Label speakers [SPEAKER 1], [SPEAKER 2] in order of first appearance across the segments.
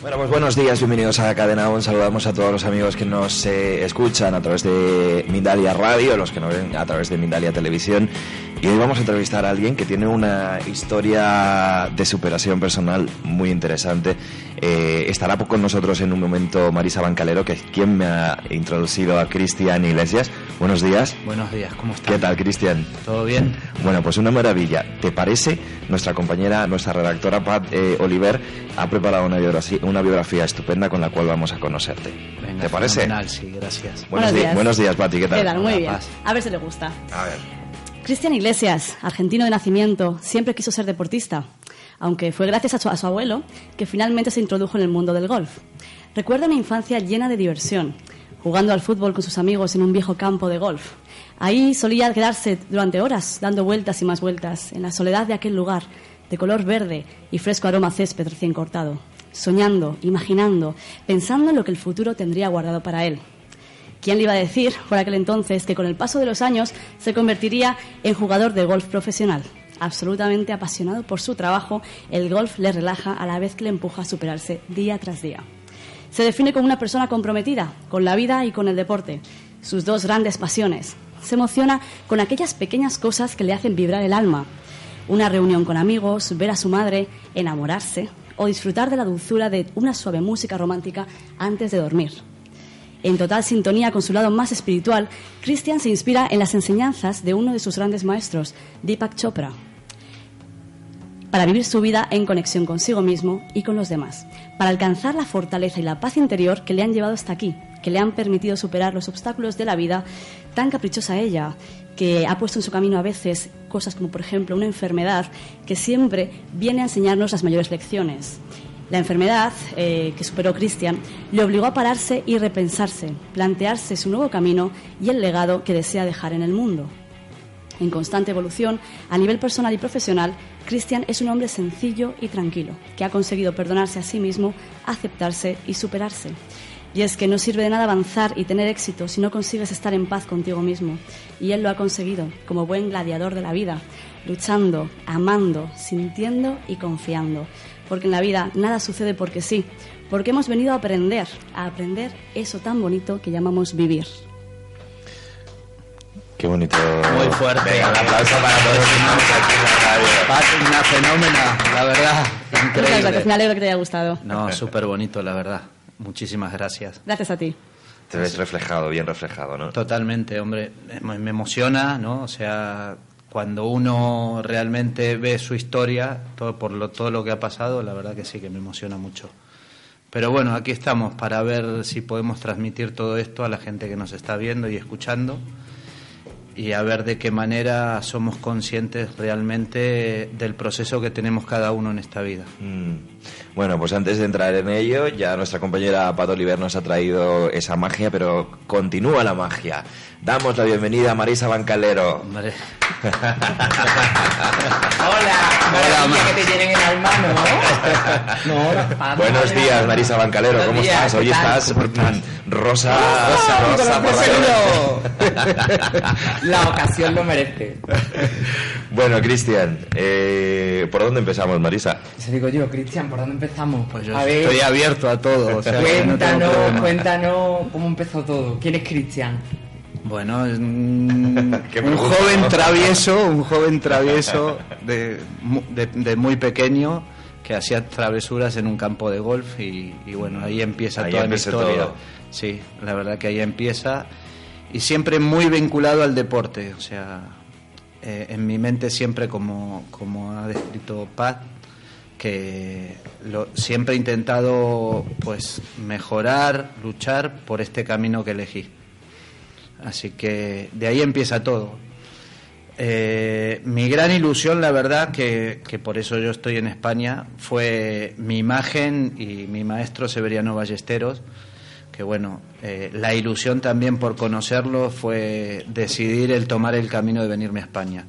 [SPEAKER 1] Bueno, pues buenos días, bienvenidos a Cadena On. Saludamos a todos los amigos que nos eh, escuchan a través de Mindalia Radio, los que nos ven a través de Mindalia Televisión. Y hoy vamos a entrevistar a alguien que tiene una historia de superación personal muy interesante. Eh, estará con nosotros en un momento Marisa Bancalero, que es quien me ha introducido a Cristian Iglesias. Buenos días.
[SPEAKER 2] Buenos días, ¿cómo estás?
[SPEAKER 1] ¿Qué tal, Cristian?
[SPEAKER 2] ¿Todo bien?
[SPEAKER 1] Bueno, pues una maravilla. ¿Te parece? Nuestra compañera, nuestra redactora Pat eh, Oliver ha preparado una biografía, una biografía estupenda con la cual vamos a conocerte.
[SPEAKER 2] Venga,
[SPEAKER 1] ¿Te parece?
[SPEAKER 2] fenomenal, sí, gracias.
[SPEAKER 1] Buenos,
[SPEAKER 3] Buenos
[SPEAKER 1] días.
[SPEAKER 3] días.
[SPEAKER 1] Buenos días, Pati, ¿qué tal?
[SPEAKER 3] ¿Qué tal? Muy bien.
[SPEAKER 2] paz.
[SPEAKER 3] A ver si le gusta.
[SPEAKER 1] A ver.
[SPEAKER 3] Cristian Iglesias, argentino de nacimiento, siempre quiso ser deportista, aunque fue gracias a su, a su abuelo que finalmente se introdujo en el mundo del golf. Recuerda una infancia llena de diversión, jugando al fútbol con sus amigos en un viejo campo de golf. Ahí solía quedarse durante horas, dando vueltas y más vueltas, en la soledad de aquel lugar, de color verde y fresco aroma a césped recién cortado, soñando, imaginando, pensando en lo que el futuro tendría guardado para él. ¿Quién le iba a decir por aquel entonces que con el paso de los años se convertiría en jugador de golf profesional? Absolutamente apasionado por su trabajo, el golf le relaja a la vez que le empuja a superarse día tras día. Se define como una persona comprometida con la vida y con el deporte, sus dos grandes pasiones. Se emociona con aquellas pequeñas cosas que le hacen vibrar el alma. Una reunión con amigos, ver a su madre, enamorarse o disfrutar de la dulzura de una suave música romántica antes de dormir. En total sintonía con su lado más espiritual, Christian se inspira en las enseñanzas de uno de sus grandes maestros, Deepak Chopra, para vivir su vida en conexión consigo mismo y con los demás, para alcanzar la fortaleza y la paz interior que le han llevado hasta aquí, que le han permitido superar los obstáculos de la vida tan caprichosa ella, que ha puesto en su camino a veces cosas como por ejemplo una enfermedad que siempre viene a enseñarnos las mayores lecciones. La enfermedad eh, que superó Christian le obligó a pararse y repensarse, plantearse su nuevo camino y el legado que desea dejar en el mundo. En constante evolución, a nivel personal y profesional, Christian es un hombre sencillo y tranquilo, que ha conseguido perdonarse a sí mismo, aceptarse y superarse. Y es que no sirve de nada avanzar y tener éxito si no consigues estar en paz contigo mismo. Y él lo ha conseguido, como buen gladiador de la vida, luchando, amando, sintiendo y confiando. Porque en la vida nada sucede porque sí, porque hemos venido a aprender, a aprender eso tan bonito que llamamos vivir.
[SPEAKER 1] Qué bonito.
[SPEAKER 2] Muy fuerte.
[SPEAKER 1] Venga, un aplauso para todos los que estamos aquí en la radio.
[SPEAKER 2] Una fenómena, la verdad.
[SPEAKER 3] Muchas gracias, me
[SPEAKER 2] Increíble.
[SPEAKER 3] alegro que te haya gustado.
[SPEAKER 2] No, súper bonito, la verdad. Muchísimas gracias.
[SPEAKER 3] Gracias a ti.
[SPEAKER 1] Te ves reflejado, bien reflejado, ¿no?
[SPEAKER 2] Totalmente, hombre. Me me emociona, ¿no? O sea, cuando uno realmente ve su historia, todo por lo, todo lo que ha pasado, la verdad que sí que me emociona mucho. Pero bueno, aquí estamos para ver si podemos transmitir todo esto a la gente que nos está viendo y escuchando y a ver de qué manera somos conscientes realmente del proceso que tenemos cada uno en esta vida.
[SPEAKER 1] Mm. Bueno, pues antes de entrar en ello, ya nuestra compañera Pat Oliver nos ha traído esa magia, pero continúa la magia. Damos la bienvenida a Marisa Bancalero.
[SPEAKER 2] Hombre,
[SPEAKER 4] Hola, que te tienen en alma, ¿no? No,
[SPEAKER 1] Buenos días, Marisa Bancalero,
[SPEAKER 4] Buenos
[SPEAKER 1] ¿cómo
[SPEAKER 4] días,
[SPEAKER 1] estás?
[SPEAKER 4] ¿qué
[SPEAKER 1] Hoy
[SPEAKER 4] tal?
[SPEAKER 1] estás tan rosa,
[SPEAKER 4] ¡Ah,
[SPEAKER 1] rosa,
[SPEAKER 4] con
[SPEAKER 1] por la-
[SPEAKER 4] La ocasión lo merece.
[SPEAKER 1] Bueno, Cristian, eh, ¿por dónde empezamos, Marisa?
[SPEAKER 4] Eso digo yo, Cristian, ¿por dónde empezamos?
[SPEAKER 2] pues yo
[SPEAKER 4] a ver,
[SPEAKER 2] estoy abierto a todo. O sea, que no tengo
[SPEAKER 4] cuéntanos, cuéntanos cómo empezó todo. ¿Quién es Cristian?
[SPEAKER 2] Bueno, es un, joven travieso, un joven travieso de, mu- de- de muy pequeño que hacía travesuras en un campo de golf y, y bueno, ahí empieza
[SPEAKER 1] Ahí
[SPEAKER 2] toda mi historia.
[SPEAKER 1] todo.
[SPEAKER 2] Sí, la verdad que ahí empieza y siempre muy vinculado al deporte, o sea, eh, en mi mente siempre como, como ha descrito Pat, que lo, siempre he intentado pues mejorar, luchar por este camino que elegí. Así que de ahí empieza todo. Eh, mi gran ilusión, la verdad, que, que por eso yo estoy en España, fue mi imagen y mi maestro Severiano Ballesteros, que bueno, eh, la ilusión también por conocerlo fue decidir el tomar el camino de venirme a España.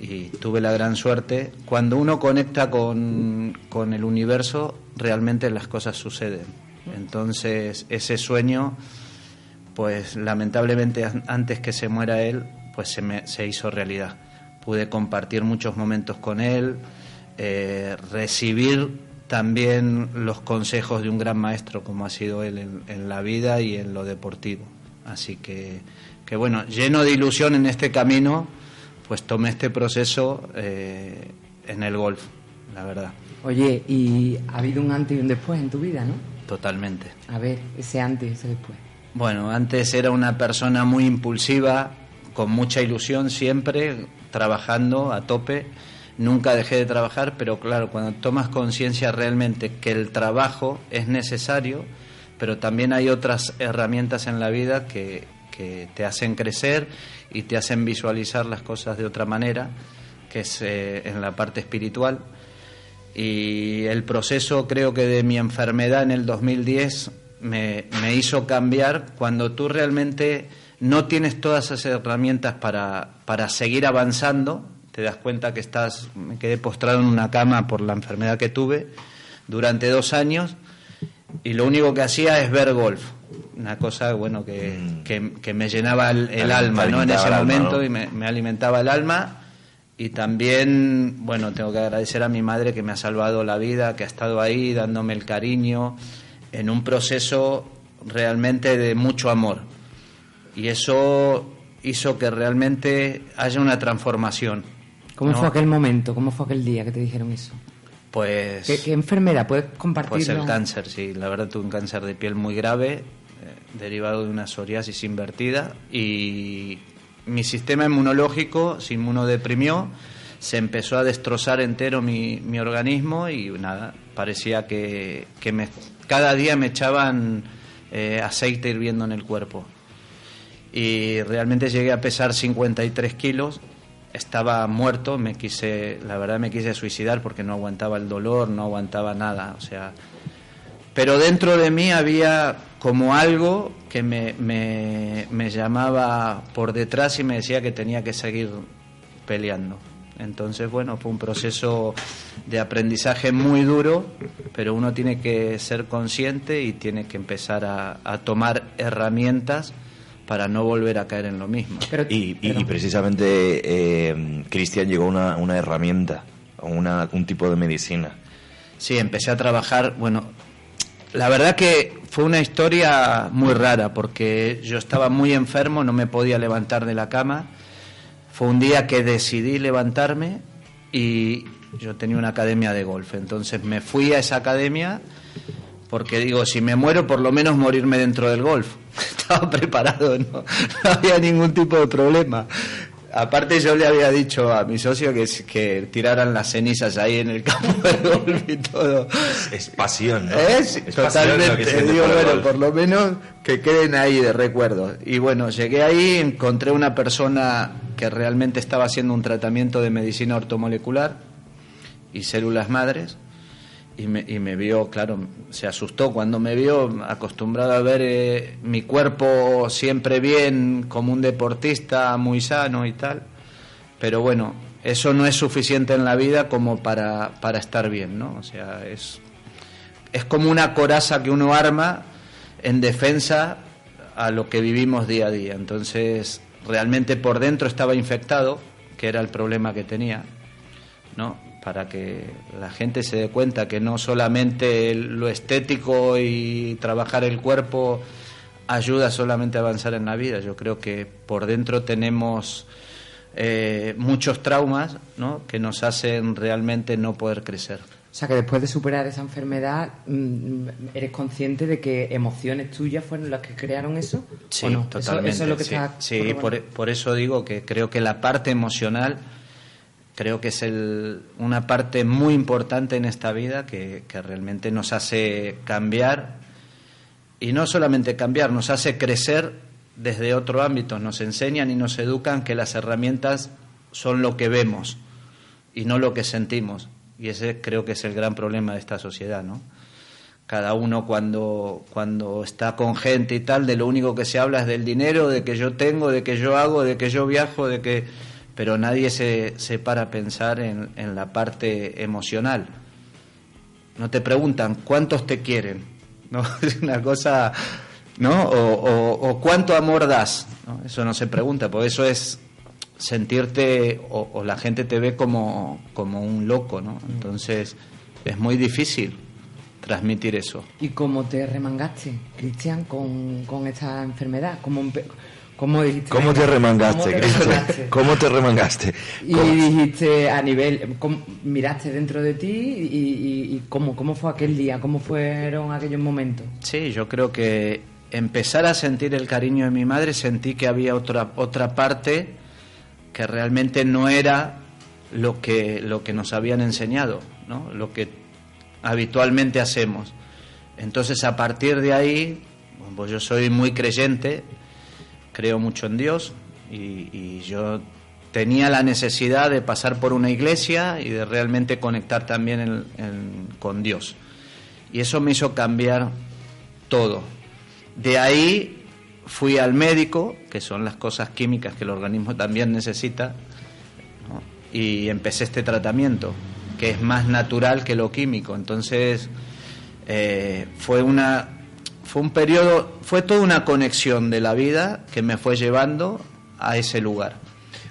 [SPEAKER 2] Y tuve la gran suerte. Cuando uno conecta con, con el universo, realmente las cosas suceden. Entonces, ese sueño, pues lamentablemente an- antes que se muera él, pues se, me, se hizo realidad. Pude compartir muchos momentos con él, eh, recibir también los consejos de un gran maestro como ha sido él en, en la vida y en lo deportivo. Así que, que bueno, lleno de ilusión en este camino, pues tomé este proceso eh, en el golf, la verdad,
[SPEAKER 4] Oye, y ha habido un antes y un después en tu vida, ¿no?
[SPEAKER 2] totalmente.
[SPEAKER 4] A ver, ese antes y ese después.
[SPEAKER 2] Bueno, antes era una persona muy impulsiva, con mucha ilusión siempre, trabajando a tope. Nunca dejé de trabajar, pero claro, cuando tomas conciencia realmente que el trabajo es necesario, pero también hay otras herramientas en la vida que, que te hacen crecer y te hacen visualizar las cosas de otra manera, que es eh, en la parte espiritual. Y el proceso, creo que de mi enfermedad en el 2010 me, me hizo cambiar cuando tú realmente no tienes todas esas herramientas para, para seguir avanzando. Te das cuenta que estás, me quedé postrado en una cama por la enfermedad que tuve durante dos años y lo único que hacía es ver golf. Una cosa, bueno, que, que, que me llenaba el, alma, ¿no? En ese
[SPEAKER 1] alma,
[SPEAKER 2] momento
[SPEAKER 1] ¿no?
[SPEAKER 2] y me, me alimentaba el alma. Y también, bueno, tengo que agradecer a mi madre que me ha salvado la vida, que ha estado ahí dándome el cariño en un proceso realmente de mucho amor. Y eso hizo que realmente haya una transformación.
[SPEAKER 4] ¿Cómo
[SPEAKER 2] ¿no?
[SPEAKER 4] fue aquel momento? ¿Cómo fue aquel día que te dijeron eso?
[SPEAKER 2] Pues...
[SPEAKER 4] ¿Qué, qué enfermedad? ¿Puedes
[SPEAKER 2] Pues
[SPEAKER 4] compartirlo?
[SPEAKER 2] el cáncer, sí. La verdad tuve un cáncer de piel muy grave, eh, derivado de una psoriasis invertida y mi sistema inmunológico se inmunodeprimió, se empezó a destrozar entero mi, mi organismo y nada, parecía que, que me, cada día me echaban eh, aceite hirviendo en el cuerpo. Y realmente llegué a pesar 53 kilos, estaba muerto, me quise, la verdad me quise suicidar porque no aguantaba el dolor, no aguantaba nada, o sea, pero dentro de mí había como algo que me, me, me llamaba por detrás y me decía que tenía que seguir peleando. Entonces, bueno, fue un proceso de aprendizaje muy duro, pero uno tiene que ser consciente y tiene que empezar a, a tomar herramientas para no volver a caer en lo mismo.
[SPEAKER 4] Pero-
[SPEAKER 1] Y, y-
[SPEAKER 4] pero-
[SPEAKER 1] y precisamente eh, Cristian llegó una, una herramienta, una, un tipo de medicina.
[SPEAKER 2] Sí, empecé a trabajar, bueno, la verdad que fue una historia muy rara porque yo estaba muy enfermo, no me podía levantar de la cama. Fue un día que decidí levantarme y yo tenía una academia de golf, entonces me fui a esa academia porque digo, si me muero, por lo menos morirme dentro del golf. Estaba preparado, no, no había ningún tipo de problema. Aparte yo le había dicho a mi socio que, que tiraran las cenizas ahí en el campo de golf y todo.
[SPEAKER 1] Es pasión, ¿no?
[SPEAKER 2] Es,
[SPEAKER 1] Es pasión lo
[SPEAKER 2] totalmente.
[SPEAKER 1] que siente
[SPEAKER 2] digo,
[SPEAKER 1] por
[SPEAKER 2] bueno, por lo menos que queden ahí de recuerdo. Y bueno, llegué ahí, encontré una persona que realmente estaba haciendo un tratamiento de medicina ortomolecular y células madres. Y me, y me vio, claro, se asustó cuando me vio, acostumbrado a ver eh, mi cuerpo siempre bien, como un deportista muy sano y tal. Pero bueno, eso no es suficiente en la vida como para, para estar bien, ¿no? O sea, es, es como una coraza que uno arma en defensa a lo que vivimos día a día. Entonces, realmente por dentro estaba infectado, que era el problema que tenía, ¿no? Para que la gente se dé cuenta que no solamente lo estético y trabajar el cuerpo ayuda solamente a avanzar en la vida. Yo creo que por dentro tenemos eh, muchos traumas, ¿no? Que nos hacen realmente no poder crecer.
[SPEAKER 4] O sea, que después de superar esa enfermedad, mm, ¿eres consciente de que emociones tuyas fueron las que crearon eso?
[SPEAKER 2] Sí,
[SPEAKER 4] ¿O no? Eso-
[SPEAKER 2] totalmente.
[SPEAKER 4] Eso, es lo que
[SPEAKER 2] sí, sí, por, por eso digo que creo que la parte emocional creo que es el, una parte muy importante en esta vida que, realmente nos hace cambiar y no solamente cambiar, nos hace crecer desde otro ámbito, nos enseñan y nos educan que las herramientas son lo que vemos y no lo que sentimos. Y ese creo que es el gran problema de esta sociedad, ¿no? Cada uno cuando, cuando está con gente y tal, de lo único que se habla es del dinero, de que yo tengo, de que yo hago, de que yo viajo, de que... Pero nadie se, se para a pensar en, en la parte emocional. No te preguntan cuántos te quieren, ¿no? Es una cosa, ¿no? O, o, cuánto amor das, ¿no? Eso no se pregunta, porque eso es sentirte o, o, la gente te ve como, como un loco, ¿no? Entonces es muy difícil transmitir eso.
[SPEAKER 4] ¿Y cómo te remangaste, Cristian, con, con esta enfermedad? ¿Cómo, cómo dijiste?
[SPEAKER 1] ¿Cómo te remangaste, Cristian? ¿Cómo te remangaste?
[SPEAKER 4] Y dijiste a nivel, miraste dentro de ti y, y, y cómo, cómo fue aquel día, cómo fueron aquellos momentos.
[SPEAKER 2] Sí, yo creo que empezar a sentir el cariño de mi madre, sentí que había otra, otra parte que realmente no era lo que, lo que nos habían enseñado, ¿no? lo que habitualmente hacemos. Entonces, a partir de ahí, pues yo soy muy creyente, creo mucho en Dios y, yo tenía la necesidad de pasar por una iglesia y de realmente conectar también con Dios. Y eso me hizo cambiar todo. De ahí fui al médico, que son las cosas químicas que el organismo también necesita, y empecé este tratamiento, que es más natural que lo químico. Entonces, eh, fue una fue un periodo, fue toda una conexión de la vida que me fue llevando a ese lugar.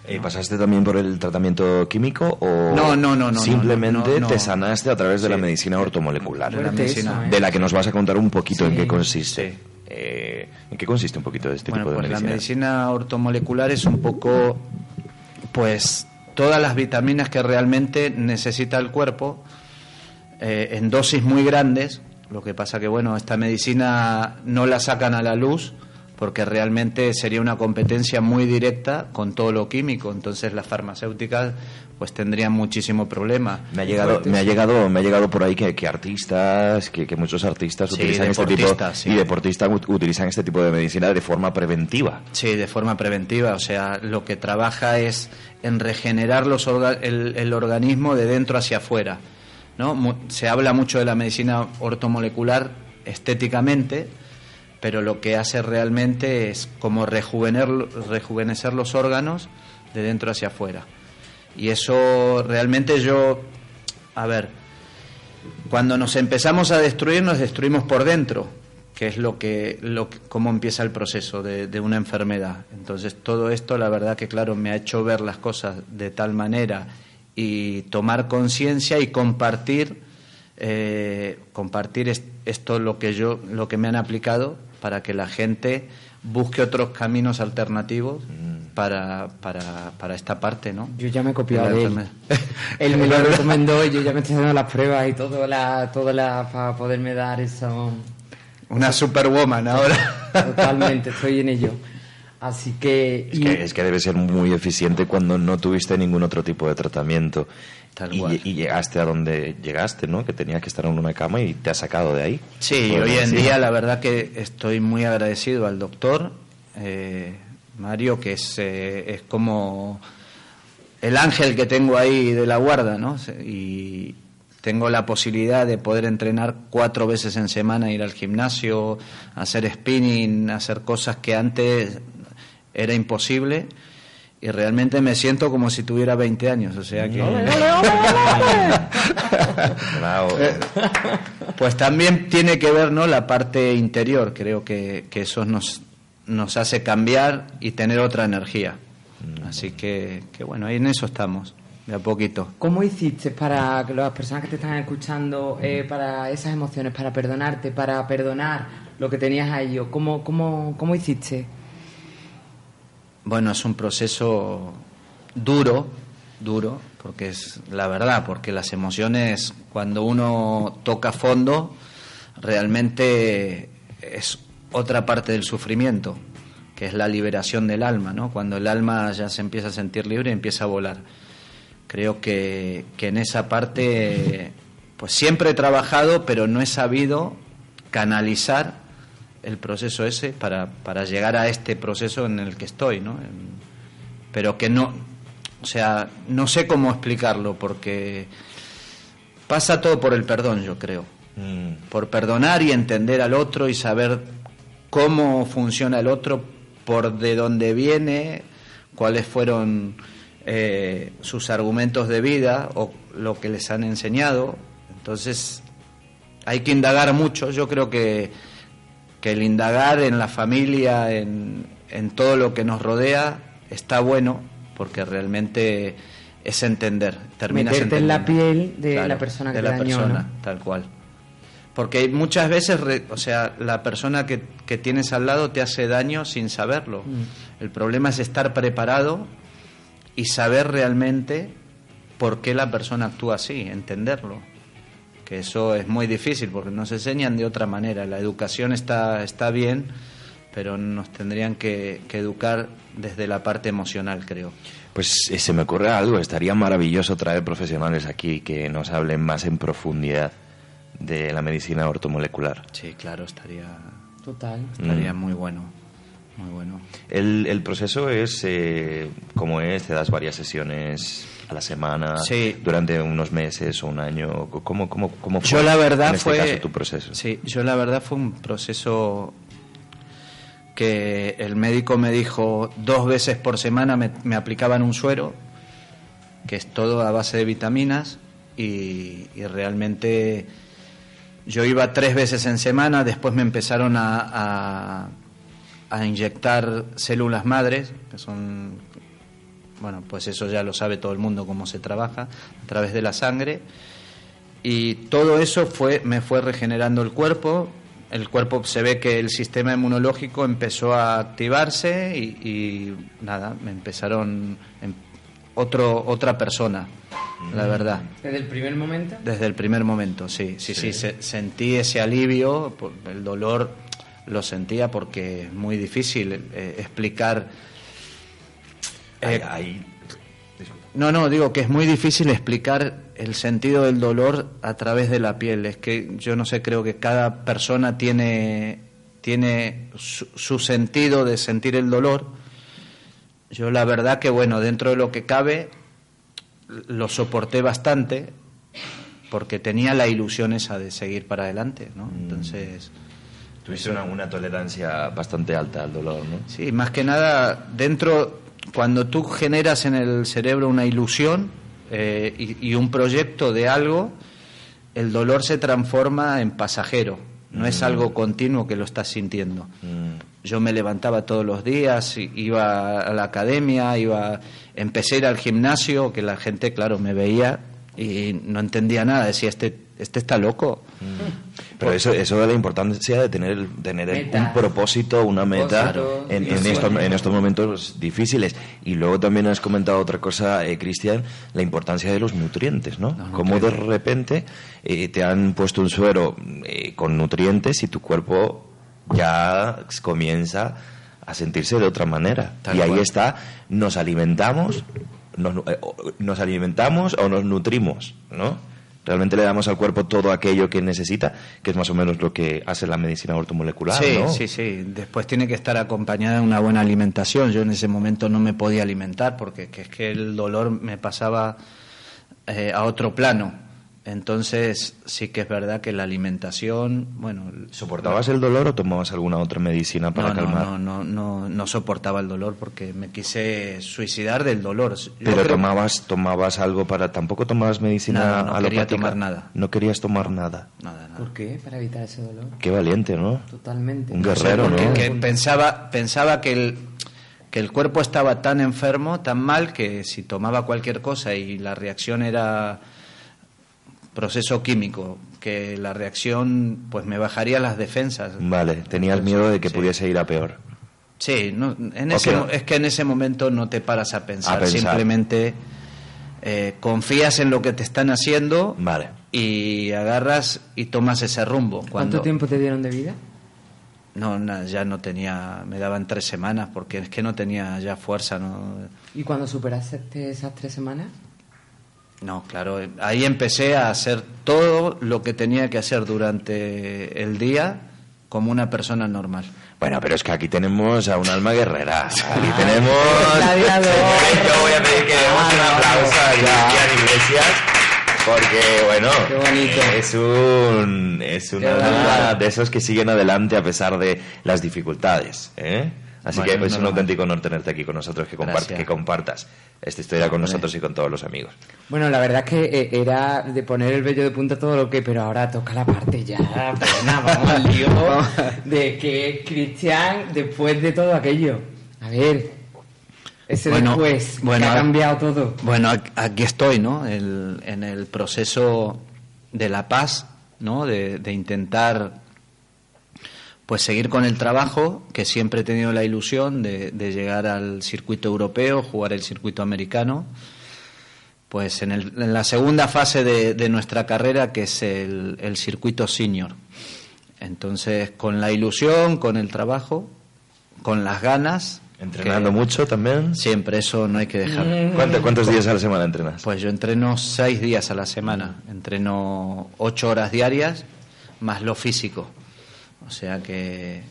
[SPEAKER 1] ¿Y ¿Pasaste también por el tratamiento químico o
[SPEAKER 2] no, no, no, no
[SPEAKER 1] simplemente
[SPEAKER 2] no, no,
[SPEAKER 1] te sanaste a través de sí. la medicina ortomolecular?
[SPEAKER 2] De la, medicina.
[SPEAKER 1] de la que nos vas a contar un poquito
[SPEAKER 2] sí,
[SPEAKER 1] en qué consiste.
[SPEAKER 2] Sí.
[SPEAKER 1] Eh, ¿En qué consiste un poquito de este
[SPEAKER 2] bueno,
[SPEAKER 1] tipo de
[SPEAKER 2] pues
[SPEAKER 1] medicina?
[SPEAKER 2] La medicina ortomolecular es un poco, pues, todas las vitaminas que realmente necesita el cuerpo eh, en dosis muy grandes. Lo que pasa que, bueno, esta medicina no la sacan a la luz porque realmente sería una competencia muy directa con todo lo químico. Entonces las farmacéuticas pues tendrían muchísimo problema.
[SPEAKER 1] Me ha llegado, me ha llegado, me ha llegado por ahí que, que artistas, que, que, muchos artistas
[SPEAKER 2] sí,
[SPEAKER 1] utilizan este tipo
[SPEAKER 2] sí.
[SPEAKER 1] y deportistas utilizan este tipo de medicina de forma preventiva.
[SPEAKER 2] Sí, de forma preventiva. O sea, lo que trabaja es en regenerar los orga el, el, organismo de dentro hacia afuera. ¿No? Se habla mucho de la medicina ortomolecular estéticamente pero lo que hace realmente es como rejuvenecer los órganos de dentro hacia afuera. Y eso realmente yo, a ver, cuando nos empezamos a destruir, nos destruimos por dentro, que es lo que, lo cómo empieza el proceso de, una enfermedad. Entonces todo esto, la verdad que claro, me ha hecho ver las cosas de tal manera y tomar conciencia y compartir, eh, compartir esto lo que yo, lo que me han aplicado para que la gente busque otros caminos alternativos mm. para, para, para, esta parte, ¿no?
[SPEAKER 4] Yo ya me he copiado de él. él me lo recomendó y yo ya me estoy haciendo las pruebas y todo la, todo la, para poderme dar eso.
[SPEAKER 2] Una superwoman ahora.
[SPEAKER 4] Totalmente, estoy en ello. Así que
[SPEAKER 1] es, que... es que debe ser muy eficiente cuando no tuviste ningún otro tipo de tratamiento. Y, y, llegaste a donde llegaste, ¿no? Que tenías que estar en una cama y te ha sacado de ahí.
[SPEAKER 2] Sí, hoy en día la verdad que estoy muy agradecido al doctor eh, Mario, que es, eh, es como el ángel que tengo ahí de la guarda, ¿no? Y tengo la posibilidad de poder entrenar cuatro veces en semana, ir al gimnasio, hacer spinning, hacer cosas que antes era imposible y realmente me siento como si tuviera 20 años, o sea que... pues también tiene que ver ¿no? la parte interior, creo que, que eso nos, nos hace cambiar y tener otra energía. Así que, que bueno, ahí en eso estamos, de a poquito.
[SPEAKER 4] ¿Cómo hiciste para que las personas que te están escuchando, eh, para esas emociones, para perdonarte, para perdonar lo que tenías a ellos? ¿Cómo, cómo, cómo hiciste?
[SPEAKER 2] Bueno, es un proceso duro, duro, porque es la verdad, porque las emociones, cuando uno toca fondo, realmente es otra parte del sufrimiento, que es la liberación del alma, ¿no? Cuando el alma ya se empieza a sentir libre, empieza a volar. creo que, que en esa parte pues siempre he trabajado, pero no he sabido canalizar el proceso ese para, para llegar a este proceso en el que estoy, ¿no? pero que no, o sea, no sé cómo explicarlo porque pasa todo por el perdón, yo creo. Mm. Por perdonar y entender al otro y saber cómo funciona el otro, por de dónde viene, cuáles fueron eh, sus argumentos de vida o lo que les han enseñado. Entonces, hay que indagar mucho. Yo creo que, que el indagar en la familia, en, en todo lo que nos rodea, está bueno porque realmente es entender.
[SPEAKER 4] Terminas Meterte en la piel de la persona que
[SPEAKER 2] de la persona, tal cual. Porque muchas veces, o sea, la persona que, que, tienes al lado te hace daño sin saberlo. Mm. El problema es estar preparado y saber realmente por qué la persona actúa así, entenderlo. Que eso es muy difícil porque nos enseñan de otra manera. La educación está, está bien, pero nos tendrían que, que educar desde la parte emocional, creo.
[SPEAKER 1] Pues eh, se me ocurre algo, estaría maravilloso traer profesionales aquí que nos hablen más en profundidad de la medicina ortomolecular.
[SPEAKER 2] Sí, claro, estaría.
[SPEAKER 4] Total.
[SPEAKER 2] Estaría mm. muy bueno. Muy bueno.
[SPEAKER 1] El, el proceso es eh, como es, te das varias sesiones a la semana durante unos meses o un año. ¿Cómo, cómo, cómo fue
[SPEAKER 2] yo la verdad
[SPEAKER 1] en este
[SPEAKER 2] fue,
[SPEAKER 1] caso tu proceso?
[SPEAKER 2] Sí, yo la verdad fue un proceso que el médico me dijo dos veces por semana me, me aplicaban un suero, que es todo a base de vitaminas, y, y realmente yo iba tres veces en semana, después me empezaron a, a, inyectar células madres, que son, bueno, pues eso ya lo sabe todo el mundo cómo se trabaja, a través de la sangre. Y todo eso fue, me fue regenerando el cuerpo. El cuerpo se ve que el sistema inmunológico empezó a activarse y, y nada, me empezaron em, otro, otra persona la verdad.
[SPEAKER 4] ¿Desde el primer momento?
[SPEAKER 2] Desde el primer momento, sí, sí, sí, sentí ese alivio, el dolor lo sentía porque es muy difícil eh, explicar.
[SPEAKER 1] Eh,
[SPEAKER 2] no, no, digo que es muy difícil explicar el sentido del dolor a través de la piel. Es que yo no sé, creo que cada persona tiene, tiene su sentido de sentir el dolor. Yo la verdad que, bueno, dentro de lo que cabe, lo soporté bastante porque tenía la ilusión esa de seguir para adelante, ¿no? Mm.
[SPEAKER 1] Tuviste una, una, tolerancia bastante alta al dolor, ¿no?
[SPEAKER 2] Sí, más que nada, dentro, cuando tú generas en el cerebro una ilusión eh, y, un proyecto de algo, el dolor se transforma en pasajero, no es mm. algo continuo que lo estás sintiendo. Mm. Yo me levantaba todos los días, iba a la academia, iba empecé a ir al gimnasio, que la gente, claro, me veía y no entendía nada, decía, este, este está loco.
[SPEAKER 1] Mm. Pero eso, eso es la importancia de tener, tener un propósito, una meta en, en, estos, en, estos, momentos difíciles. Y luego también has comentado otra cosa, eh, Cristian, la importancia de los nutrientes, ¿no? Como de repente eh, te han puesto un suero eh, con nutrientes y tu cuerpo ya comienza a sentirse de otra manera. y ahí está, nos alimentamos, nos, eh, nos, alimentamos o nos nutrimos, ¿no? Realmente le damos al cuerpo todo aquello que necesita, que es más o menos lo que hace la medicina ortomolecular.
[SPEAKER 2] Sí,
[SPEAKER 1] ¿no?
[SPEAKER 2] sí, sí. Después tiene que estar acompañada de una buena alimentación. Yo en ese momento no me podía alimentar porque es que el dolor me pasaba eh, a otro plano entonces, sí que es verdad que la alimentación, bueno...
[SPEAKER 1] ¿Soportabas el dolor o tomabas alguna otra medicina para
[SPEAKER 2] no,
[SPEAKER 1] calmar?
[SPEAKER 2] No, no, no, no, soportaba el dolor porque me quise suicidar del dolor.
[SPEAKER 1] Pero tomabas, tomabas algo para... ¿Tampoco tomabas medicina
[SPEAKER 2] nada, no quería tomar nada.
[SPEAKER 1] No querías tomar nada.
[SPEAKER 2] Nada, nada.
[SPEAKER 4] ¿Por qué? Para evitar ese dolor.
[SPEAKER 1] Qué valiente, ¿no?
[SPEAKER 4] Totalmente.
[SPEAKER 1] Un guerrero, ¿no?
[SPEAKER 2] Que pensaba, pensaba que el que el cuerpo estaba tan enfermo, tan mal, que si tomaba cualquier cosa y la reacción era proceso químico, que la reacción pues me bajaría las defensas.
[SPEAKER 1] Vale, tenías miedo de que pudiese ir a peor.
[SPEAKER 2] Sí, no, en ese, es que en ese momento no te paras a pensar, simplemente eh, confías en lo que te están haciendo
[SPEAKER 1] vale.
[SPEAKER 2] y agarras y tomas ese rumbo.
[SPEAKER 4] Cuando... ¿Cuánto tiempo te dieron de vida?
[SPEAKER 2] No, ya no tenía, me daban tres semanas porque es que no tenía ya fuerza. ¿no?
[SPEAKER 4] ¿Y cuando superaste esas tres semanas?
[SPEAKER 2] No, claro, eh, ahí empecé a hacer todo lo que tenía que hacer durante el día como una persona normal.
[SPEAKER 1] Bueno, pero es que aquí tenemos a un alma guerrera. Aquí tenemos. Yo voy a pedir que demos un aplauso a Cristian Iglesias. Porque, bueno,
[SPEAKER 4] bonito.
[SPEAKER 1] es un, es un alma de esos que siguen adelante a pesar de las dificultades. ¿eh? Así
[SPEAKER 2] Bueno,
[SPEAKER 1] que es un auténtico honor tenerte aquí con nosotros, que, compart-
[SPEAKER 2] Gracias.
[SPEAKER 1] que compartas esta historia con nosotros y con todos los amigos.
[SPEAKER 4] Bueno, la verdad es que eh, era de poner el vello de punta todo lo que, pero ahora toca la parte ya buena, vamos al lío, de que Cristian, después de todo aquello, a ver, ese
[SPEAKER 2] Bueno,
[SPEAKER 4] después,
[SPEAKER 2] bueno,
[SPEAKER 4] que ha cambiado todo.
[SPEAKER 2] Bueno, aquí estoy, ¿no? El- en el proceso de la paz, ¿no? De, de intentar, pues, seguir con el trabajo, que siempre he tenido la ilusión de, de llegar al circuito europeo, jugar el circuito americano. Pues en, el- en la segunda fase de, de nuestra carrera, que es el, el circuito senior. Entonces, con la ilusión, con el trabajo, con las ganas.
[SPEAKER 1] Entrenando
[SPEAKER 2] que-
[SPEAKER 1] mucho también.
[SPEAKER 2] Siempre, eso no hay que dejar.
[SPEAKER 1] ¿Cuánto- ¿Cuántos días a la semana entrenas?
[SPEAKER 2] Pues yo entreno seis días a la semana. Entreno ocho horas diarias más lo físico. O sea que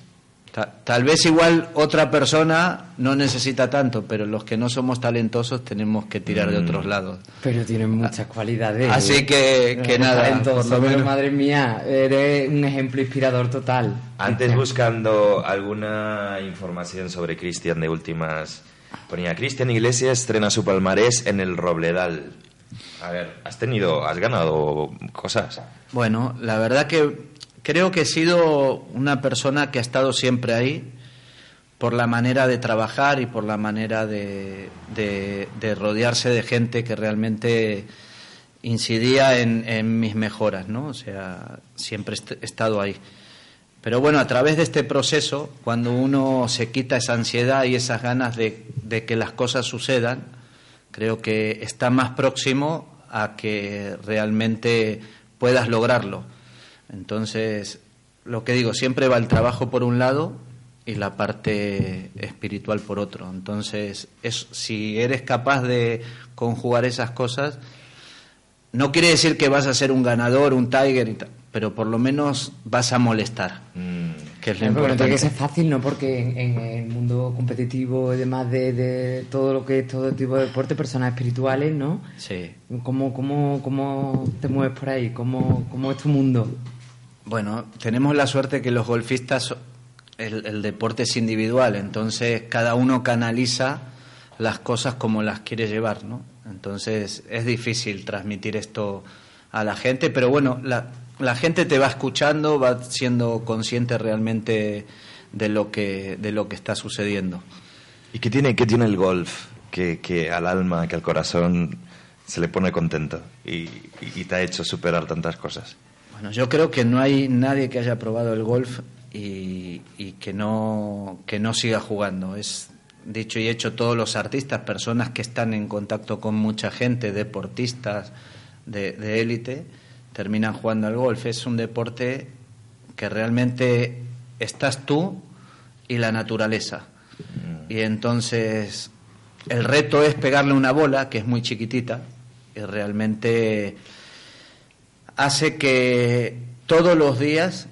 [SPEAKER 2] ta- tal vez igual otra persona no necesita tanto, pero los que no somos talentosos tenemos que tirar de otros lados.
[SPEAKER 4] Pero tienes muchas cualidades.
[SPEAKER 2] Así
[SPEAKER 4] ¿eh?
[SPEAKER 2] que- que
[SPEAKER 4] Eres
[SPEAKER 2] nada,
[SPEAKER 4] talentoso,
[SPEAKER 2] por lo
[SPEAKER 4] pero
[SPEAKER 2] menos.
[SPEAKER 4] madre mía, eres un ejemplo inspirador total.
[SPEAKER 1] Antes buscando alguna información sobre Cristian de últimas... Ponía, Cristian Iglesias estrena su palmarés en el Robledal. A ver, has tenido, has ganado cosas.
[SPEAKER 2] Bueno, la verdad que creo que he sido una persona que ha estado siempre ahí por la manera de trabajar y por la manera de, de- de rodearse de gente que realmente incidía en, en mis mejoras, ¿no? O sea, siempre he estado ahí. Pero bueno, a través de este proceso, cuando uno se quita esa ansiedad y esas ganas de, de que las cosas sucedan, creo que está más próximo a que realmente puedas lograrlo. Entonces, lo que digo, siempre va el trabajo por un lado y la parte espiritual por otro. Entonces, es, si eres capaz de conjugar esas cosas, no quiere decir que vas a ser un ganador, un tiger, y tal, pero por lo menos vas a molestar,
[SPEAKER 1] Mm,
[SPEAKER 2] que es lo
[SPEAKER 4] Pero no tiene que
[SPEAKER 2] importante.
[SPEAKER 4] ser fácil, ¿no? Porque en, en el mundo competitivo y demás de, de todo lo que es todo tipo de deporte, personas espirituales, ¿no?
[SPEAKER 2] Sí.
[SPEAKER 4] ¿Cómo, cómo, cómo te mueves por ahí? ¿Cómo, cómo es tu mundo?
[SPEAKER 2] Bueno, tenemos la suerte que los golfistas, el, deporte es individual, entonces cada uno canaliza las cosas como las quiere llevar, ¿no? Entonces es difícil transmitir esto a la gente, pero bueno, la, gente te va escuchando, va siendo consciente realmente de lo que, de lo que está sucediendo.
[SPEAKER 1] ¿Y qué tiene, qué tiene el golf que, que al alma, que al corazón se le pone contento y te ha hecho superar tantas cosas?
[SPEAKER 2] Bueno, yo creo que no hay nadie que haya probado el golf y, y que no que no siga jugando. Es dicho y hecho todos los artistas, personas que están en contacto con mucha gente, deportistas de de élite, terminan jugando al golf. Es un deporte que realmente estás tú y la naturaleza. Y entonces el reto es pegarle una bola que es muy chiquitita y realmente hace que todos los días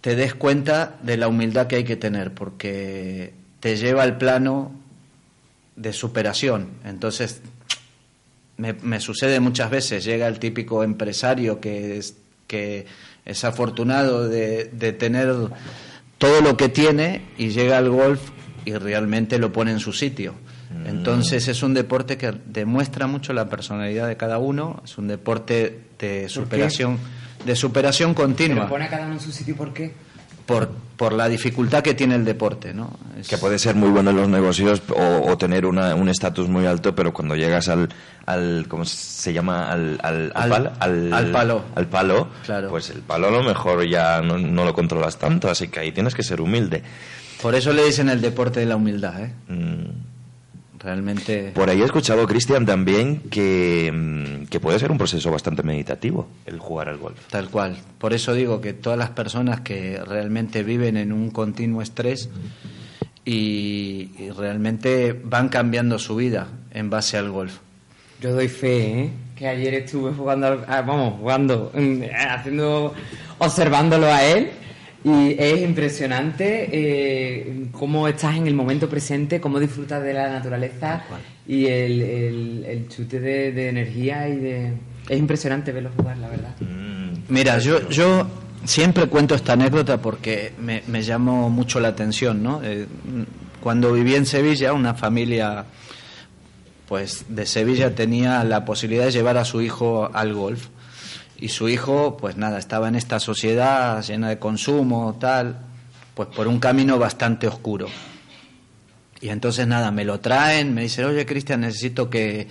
[SPEAKER 2] te des cuenta de la humildad que hay que tener, porque te lleva al plano de superación. Entonces, me, sucede muchas veces, llega el típico empresario que es, que es afortunado de, de tener todo lo que tiene y llega al golf y realmente lo pone en su sitio. Entonces es un deporte que demuestra mucho la personalidad de cada uno, es un deporte de superación, de superación
[SPEAKER 4] Pero
[SPEAKER 2] continua
[SPEAKER 4] pone a cada uno en su sitio, ¿por qué?
[SPEAKER 2] por, por la dificultad que tiene el deporte, ¿no? Es-
[SPEAKER 1] Que puede ser muy bueno en los negocios o, o tener una- un estatus muy alto, pero cuando llegas al, al ¿cómo se llama? Al, al,
[SPEAKER 2] Al-
[SPEAKER 1] pal- al-
[SPEAKER 2] al palo.
[SPEAKER 1] al palo,
[SPEAKER 2] Claro.
[SPEAKER 1] pues el palo a lo mejor ya no, no lo controlas tanto, así que ahí tienes que ser humilde.
[SPEAKER 2] Por eso le dicen el deporte de la humildad, ¿eh?
[SPEAKER 1] Mm.
[SPEAKER 2] Realmente...
[SPEAKER 1] Por ahí he escuchado, Cristian, también que, mm, que puede ser un proceso bastante meditativo el jugar al golf.
[SPEAKER 2] Tal cual. Por eso digo que todas las personas que realmente viven en un continuo estrés y, y realmente van cambiando su vida en base al golf.
[SPEAKER 4] Yo doy fe, ¿eh? que ayer estuve jugando, al- ah, vamos, jugando, mm, haciendo, observándolo a él. Y es impresionante eh, cómo estás en el momento presente, cómo disfrutas de la naturaleza y el, el- el chute de, de energía y de... Es impresionante verlo jugar, la verdad.
[SPEAKER 2] Mira, yo, yo siempre cuento esta anécdota porque me, me llamó mucho la atención, ¿no? Eh, cuando viví en Sevilla, una familia pues de Sevilla tenía la posibilidad de llevar a su hijo al golf. Y su hijo, pues nada, estaba en esta sociedad llena de consumo, tal, pues por un camino bastante oscuro. Y entonces nada, me lo traen, me dicen, oye Cristian, necesito que,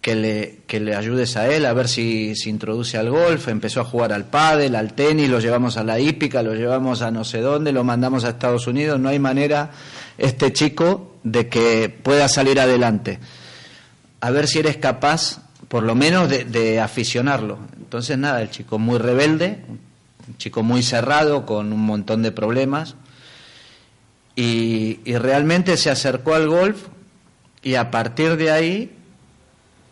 [SPEAKER 2] que, le, que le ayudes a él a ver si se introduce al golf. Empezó a jugar al pádel, al tenis, lo llevamos a la hípica, lo llevamos a no sé dónde, lo mandamos a Estados Unidos. No hay manera, este chico, de que pueda salir adelante. A ver si eres capaz, por lo menos, de, de aficionarlo. Entonces nada, el chico muy rebelde, un chico muy cerrado, con un montón de problemas y, realmente se acercó al golf y a partir de ahí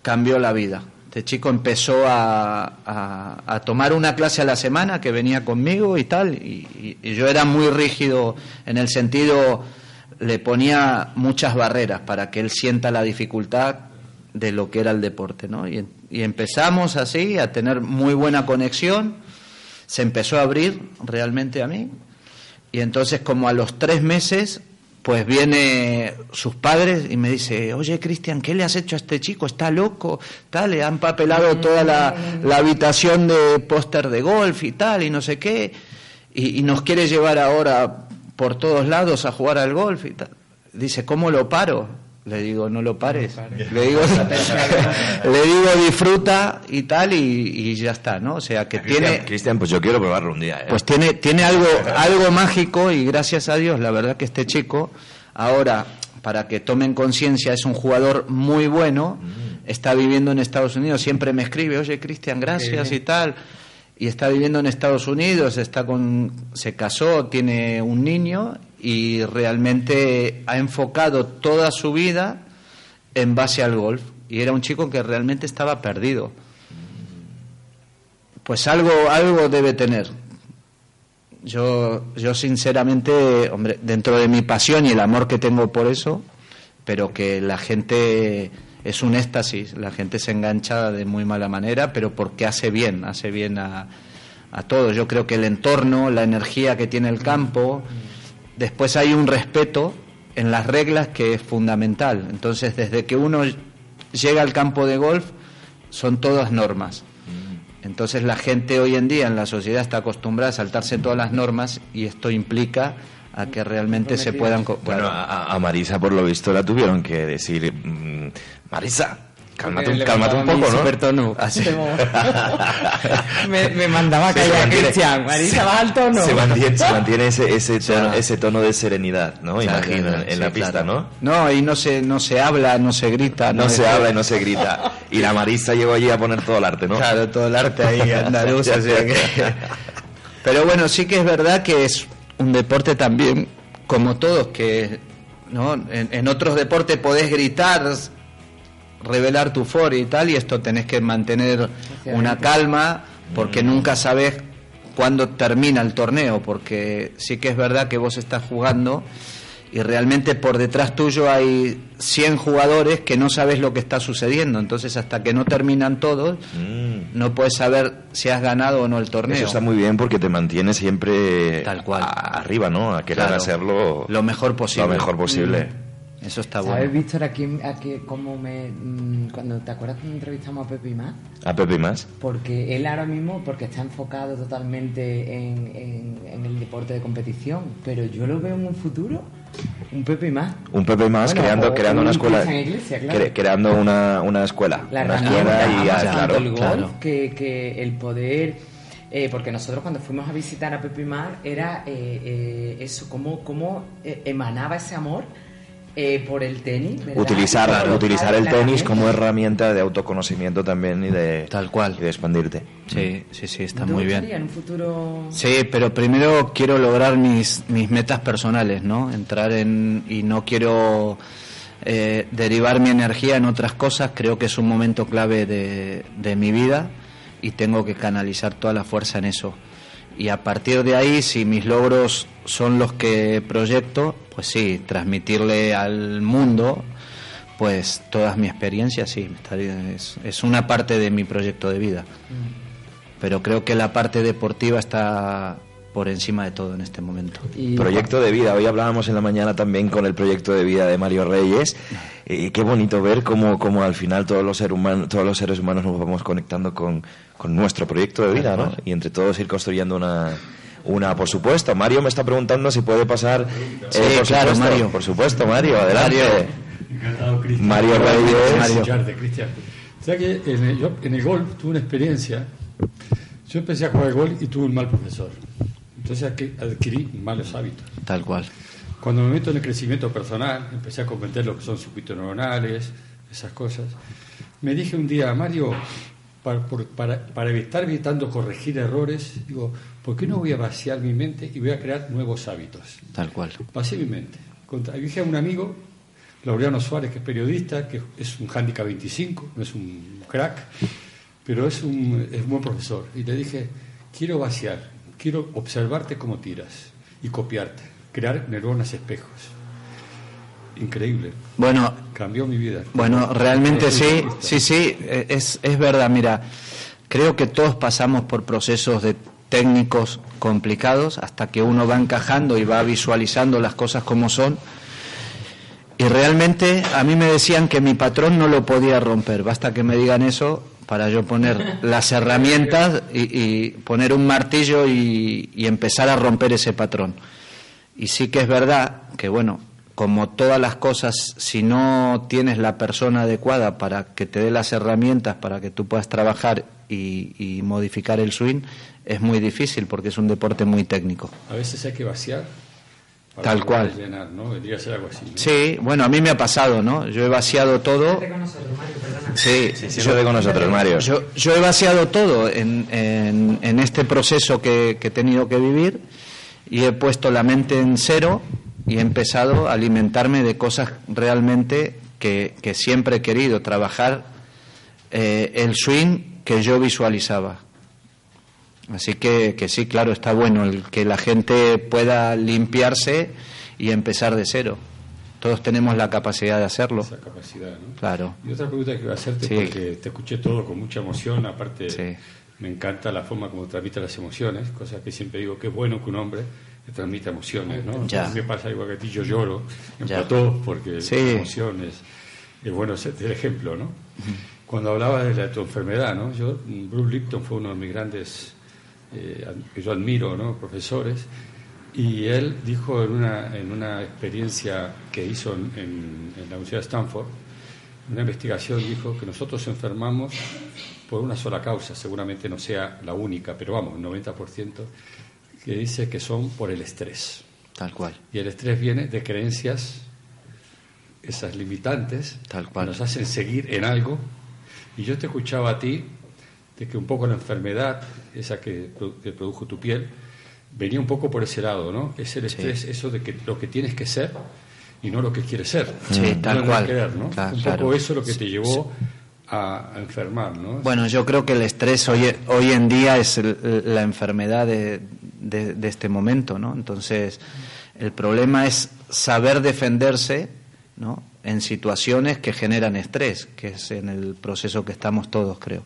[SPEAKER 2] cambió la vida. Este chico empezó a, tomar una clase a la semana que venía conmigo y tal, y yo era muy rígido en el sentido, le ponía muchas barreras para que él sienta la dificultad de lo que era el deporte, ¿no? Y, y empezamos así a tener muy buena conexión, se empezó a abrir realmente a mí, y entonces como a los tres meses, pues viene sus padres y me dice, oye Cristian, ¿qué le has hecho a este chico? Está loco, tal, le han papelado toda la, la habitación de póster de golf y tal, y no sé qué, y, y nos quiere llevar ahora por todos lados a jugar al golf y tal. Dice, ¿cómo lo paro? Le digo, no lo pares. Le digo, le digo, disfruta y tal, y, y ya está, ¿no? O sea, que
[SPEAKER 1] Cristian,
[SPEAKER 2] tiene...
[SPEAKER 1] Cristian, pues yo quiero probarlo un día. ¿eh?
[SPEAKER 2] Pues tiene, tiene algo, algo mágico y gracias a Dios, la verdad que este chico, ahora, para que tomen conciencia, es un jugador muy bueno, está viviendo en Estados Unidos, siempre me escribe, oye Cristian, gracias y tal, y está viviendo en Estados Unidos, está con, se casó, tiene un niño y realmente ha enfocado toda su vida en base al golf y era un chico que realmente estaba perdido. Pues algo, algo debe tener. Yo, yo sinceramente, hombre, dentro de mi pasión y el amor que tengo por eso, pero que la gente es un éxtasis, la gente se engancha de muy mala manera, pero porque hace bien, hace bien a, a todos. Yo creo que el entorno, la energía que tiene el campo, después hay un respeto en las reglas que es fundamental. Entonces, desde que uno llega al campo de golf, son todas normas. Entonces la gente hoy en día en la sociedad está acostumbrada a saltarse todas las normas y esto implica a que realmente se puedan...
[SPEAKER 1] Bueno, a, a Marisa por lo visto la tuvieron que decir, mm, Marisa, cálmate, un-
[SPEAKER 4] Le
[SPEAKER 1] cálmate un poco, ¿no?
[SPEAKER 4] supertono.
[SPEAKER 1] Así.
[SPEAKER 4] me, me mandaba a callar Cristian. Marisa, ¿vas al tono?
[SPEAKER 1] Se mantiene, se mantiene ese, ese, tono,
[SPEAKER 2] Claro.
[SPEAKER 1] ese tono de serenidad, ¿no?
[SPEAKER 2] Claro,
[SPEAKER 1] Imagino,
[SPEAKER 2] claro,
[SPEAKER 1] en,
[SPEAKER 2] sí,
[SPEAKER 1] la pista. ¿no?
[SPEAKER 2] No, y no se, no se habla, no se grita.
[SPEAKER 1] No se habla y no se grita. Y la Marisa llegó allí a poner todo el arte, ¿no?
[SPEAKER 2] Claro, todo el arte ahí andaluz, o sea que... Pero bueno, sí que es verdad que es un deporte también, como todos, que ¿no? en, en otros deportes podés gritar, revelar tu euforia y tal, y esto tenés que mantener una calma, porque nunca sabes cuándo termina el torneo, porque sí que es verdad que vos estás jugando y realmente por detrás tuyo hay 100 jugadores que no sabes lo que está sucediendo, entonces hasta que no terminan todos,
[SPEAKER 1] Mm.
[SPEAKER 2] no puedes saber si has ganado o no el torneo.
[SPEAKER 1] Eso está muy bien porque te mantiene siempre
[SPEAKER 2] Tal cual.
[SPEAKER 1] a- arriba, ¿no? A querer
[SPEAKER 2] Claro.
[SPEAKER 1] hacerlo
[SPEAKER 2] lo mejor posible.
[SPEAKER 1] lo mejor posible.
[SPEAKER 2] Eso está
[SPEAKER 4] ¿Sabes,
[SPEAKER 2] bueno.
[SPEAKER 4] Víctor, aquí, aquí cómo me... mm, cuando ¿Te acuerdas cuando entrevistamos a Pepe y más?
[SPEAKER 1] A Pepe más.
[SPEAKER 4] Porque él ahora mismo, porque está enfocado totalmente en, en- en el deporte de competición, pero yo lo veo en un futuro, un Pepe y más.
[SPEAKER 1] Un Pepe más
[SPEAKER 4] Bueno,
[SPEAKER 1] creando,
[SPEAKER 4] o
[SPEAKER 1] creando una
[SPEAKER 4] un
[SPEAKER 1] escuela.
[SPEAKER 4] Cristian Iglesia, claro.
[SPEAKER 1] cre- creando una, una escuela.
[SPEAKER 4] La
[SPEAKER 1] una escuela y ah, claro.
[SPEAKER 4] el golf
[SPEAKER 2] claro.
[SPEAKER 4] Que, que el poder eh, porque nosotros cuando fuimos a visitar a Pepe y Mar era eh, eh, eso cómo, cómo emanaba ese amor eh, por el tenis ¿verdad?
[SPEAKER 1] Utilizar, utilizar el tenis como herramienta de autoconocimiento también y de,
[SPEAKER 2] Tal cual.
[SPEAKER 1] y de expandirte.
[SPEAKER 2] Sí, sí, sí, está
[SPEAKER 4] ¿Te
[SPEAKER 2] muy bien.
[SPEAKER 4] en un futuro
[SPEAKER 2] Sí, pero primero quiero lograr mis, mis metas personales, ¿no? Entrar en... y no quiero eh, derivar mi energía en otras cosas, creo que es un momento clave de, de mi vida y tengo que canalizar toda la fuerza en eso. Y a partir de ahí, si mis logros son los que proyecto, pues sí, transmitirle al mundo pues todas mis experiencias, sí, es, es una parte de mi proyecto de vida. Pero creo que la parte deportiva está por encima de todo en este momento.
[SPEAKER 4] Y-
[SPEAKER 1] Proyecto de vida. Hoy hablábamos en la mañana también con el proyecto de vida de Mario Reyes. Y qué bonito ver cómo, cómo al final todos los, ser humanos, todos los seres humanos nos vamos conectando con, con nuestro proyecto de vida, ¿no? Y entre todos ir construyendo una, una, por supuesto. Mario me está preguntando si puede pasar. eh,
[SPEAKER 2] Sí,
[SPEAKER 1] por
[SPEAKER 2] claro,
[SPEAKER 1] supuesto,
[SPEAKER 2] Mario.
[SPEAKER 1] Por supuesto, Mario, adelante.
[SPEAKER 2] Mario.
[SPEAKER 5] Encantado, Cristian.
[SPEAKER 1] Mario Reyes.
[SPEAKER 5] Mario. Cristian. O sea que en el, yo en el golf tuve una experiencia. Yo empecé a jugar al golf y tuve un mal profesor. Entonces adqui- adquirí malos hábitos.
[SPEAKER 2] Tal cual.
[SPEAKER 5] Cuando me meto en el crecimiento personal, empecé a comprender lo que son circuitos neuronales, esas cosas. Me dije un día, Mario, para, por- para, para evitar evitando corregir errores, digo, ¿por qué no voy a vaciar mi mente y voy a crear nuevos hábitos?
[SPEAKER 2] Tal cual.
[SPEAKER 5] Pasé mi mente. Contra- Dije a un amigo, Laureano Suárez, que es periodista, que es un handicap 25, no es un crack, pero es un, es un buen profesor. Y le dije, quiero vaciar, quiero observarte cómo tiras y copiarte, crear neuronas espejos. Increíble.
[SPEAKER 2] Bueno,
[SPEAKER 5] Cambió mi vida.
[SPEAKER 2] Bueno, realmente sí, sí, sí, es, es verdad. Mira, creo que todos pasamos por procesos de técnicos complicados hasta que uno va encajando y va visualizando las cosas como son. Y realmente a mí me decían que mi patrón no lo podía romper. Basta que me digan eso para yo poner las herramientas y, poner un martillo y, y empezar a romper ese patrón. Y sí que es verdad que, bueno, como todas las cosas, si no tienes la persona adecuada para que te dé las herramientas para que tú puedas trabajar y, y modificar el swing, es muy difícil porque es un deporte muy técnico.
[SPEAKER 5] A veces hay que vaciar. para
[SPEAKER 2] Tal cual.
[SPEAKER 5] Llenar, ¿no? Vendría a ser algo así. ¿no?
[SPEAKER 2] Sí, bueno, a mí me ha pasado, ¿no? Yo he vaciado todo. Sí,
[SPEAKER 1] Siéntate con nosotros, Mario.
[SPEAKER 2] Yo, yo he vaciado todo en, en- en este proceso que, que he tenido que vivir y he puesto la mente en cero y he empezado a alimentarme de cosas realmente que, que siempre he querido, trabajar eh, el swing que yo visualizaba. Así que, que sí, claro, está bueno el que la gente pueda limpiarse y empezar de cero. Todos tenemos la capacidad de hacerlo.
[SPEAKER 5] Esa capacidad, ¿no?
[SPEAKER 2] Claro.
[SPEAKER 5] Y otra pregunta que voy a hacerte,
[SPEAKER 2] Sí.
[SPEAKER 5] porque te escuché todo con mucha emoción, aparte
[SPEAKER 2] Sí.
[SPEAKER 5] me encanta la forma como transmite las emociones, cosa que siempre digo que es bueno que un hombre le transmita emociones, ¿no?
[SPEAKER 2] Ya.
[SPEAKER 5] A mí me pasa igual que a ti, yo lloro plató porque
[SPEAKER 2] Sí.
[SPEAKER 5] las emociones, es bueno ser el ejemplo, ¿no? Cuando hablabas de la, tu enfermedad, ¿no? Yo, Bruce Lipton fue uno de mis grandes, eh, que yo admiro, ¿no? Profesores, y él dijo en una, en una experiencia que hizo en, en- en la Universidad de Stanford, una investigación dijo que nosotros enfermamos por una sola causa, seguramente no sea la única, pero vamos, 90%, que dice que son por el estrés.
[SPEAKER 2] Tal cual.
[SPEAKER 5] Y el estrés viene de creencias, esas limitantes,
[SPEAKER 2] Tal cual.
[SPEAKER 5] que nos hacen seguir en algo. Y yo te escuchaba a ti de que un poco la enfermedad, esa que, que produjo tu piel, venía un poco por ese lado, ¿no? Es el
[SPEAKER 2] Sí.
[SPEAKER 5] estrés, eso de que lo que tienes que ser y no lo que quieres ser.
[SPEAKER 2] Sí,
[SPEAKER 5] No
[SPEAKER 2] tal cual.
[SPEAKER 5] un
[SPEAKER 2] claro.
[SPEAKER 5] poco eso lo que te llevó a, a enfermar, ¿no?
[SPEAKER 2] Bueno, yo creo que el estrés hoy, hoy en día es el- la enfermedad de, de- de este momento, ¿no? Entonces, el problema es saber defenderse, ¿no? En situaciones que generan estrés, que es en el proceso que estamos todos, creo.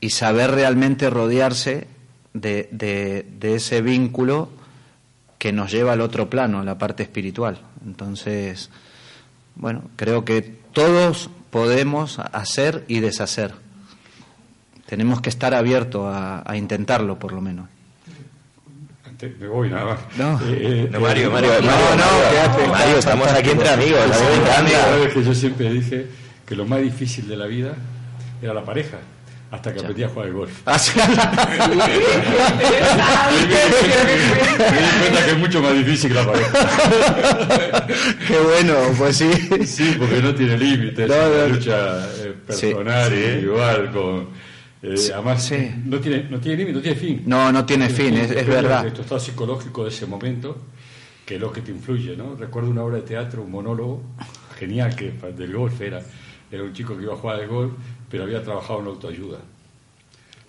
[SPEAKER 2] Y saber realmente rodearse de, de- ese vínculo que nos lleva al otro plano, a la parte espiritual. Entonces, bueno, creo que todos podemos hacer y deshacer. Tenemos que estar abiertos a intentarlo, por lo menos.
[SPEAKER 5] Me voy nada más.
[SPEAKER 2] No.
[SPEAKER 5] Eh, eh,
[SPEAKER 1] No, Mario,
[SPEAKER 5] eh,
[SPEAKER 1] Mario,
[SPEAKER 2] no,
[SPEAKER 1] Mario,
[SPEAKER 2] no, quédate.
[SPEAKER 1] Mario, estamos aquí entre amigos.
[SPEAKER 5] Sabes que yo siempre dije que lo más difícil de la vida era la pareja, hasta que aprendí a jugar al golf. Me di cuenta que es mucho más difícil que la pareja.
[SPEAKER 2] Qué bueno, pues sí.
[SPEAKER 5] Sí, porque no tiene límites,
[SPEAKER 2] No,
[SPEAKER 5] es una
[SPEAKER 2] no.
[SPEAKER 5] lucha eh, personal,
[SPEAKER 2] Sí, sí.
[SPEAKER 5] individual, con, eh, además
[SPEAKER 2] sí.
[SPEAKER 5] no tiene, no tiene límite, no tiene fin.
[SPEAKER 2] No, no tiene fin, es, verdad.
[SPEAKER 5] tu estado psicológico de ese momento, que es lo que te influye, ¿no? Recuerdo una obra de teatro, un monólogo, genial que del golf era, era un chico que iba a jugar al golf, pero había trabajado en autoayuda.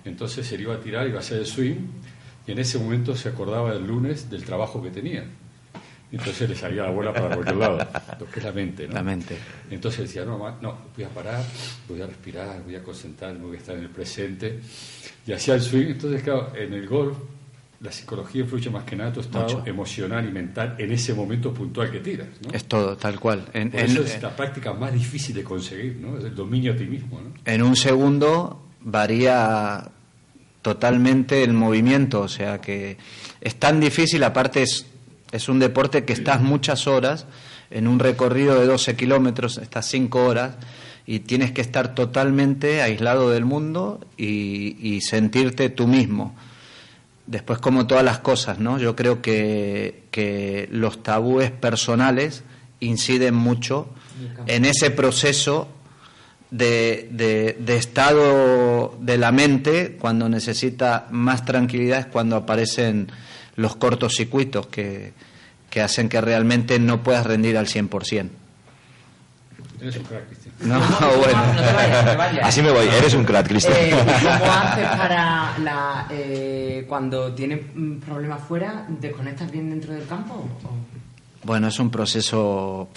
[SPEAKER 5] Entonces se iba a tirar, iba a hacer el swing, y en ese momento se acordaba el lunes del trabajo que tenía. Entonces le salía la bola para cualquier lado, lo que es la mente. ¿no?
[SPEAKER 2] La mente.
[SPEAKER 5] Entonces decía, no, no, voy a parar, voy a respirar, voy a concentrarme, voy a estar en el presente. Y hacía el swing. Entonces, claro, en el golf la psicología influye más que nada tu estado emocional y mental en ese momento puntual que tiras. ¿no?
[SPEAKER 2] Es todo, tal cual. En,
[SPEAKER 5] Por eso es la práctica más difícil de conseguir, ¿no? Es el dominio a ti mismo, ¿no?
[SPEAKER 2] en un segundo varía totalmente el movimiento, o sea que es tan difícil, aparte es, es un deporte que estás muchas horas, en un recorrido de 12 kilómetros, estás 5 horas y tienes que estar totalmente aislado del mundo y, sentirte tú mismo. Después, como todas las cosas, ¿no? Yo creo que, que los tabúes personales inciden mucho en ese proceso de, de- de estado de la mente cuando necesita más tranquilidad es cuando aparecen los cortocircuitos que, que hacen que realmente no puedas rendir al 100%.
[SPEAKER 5] Eres un crack, Cristian.
[SPEAKER 2] No,
[SPEAKER 4] No te
[SPEAKER 2] bueno.
[SPEAKER 4] vayas, no te vayas.
[SPEAKER 1] Así me voy, eres un crack, Cristian.
[SPEAKER 4] Eh, ¿Cómo haces para la, eh, cuando tienes mm, problemas fuera, desconectas bien dentro del campo? o-
[SPEAKER 2] Bueno, es un proceso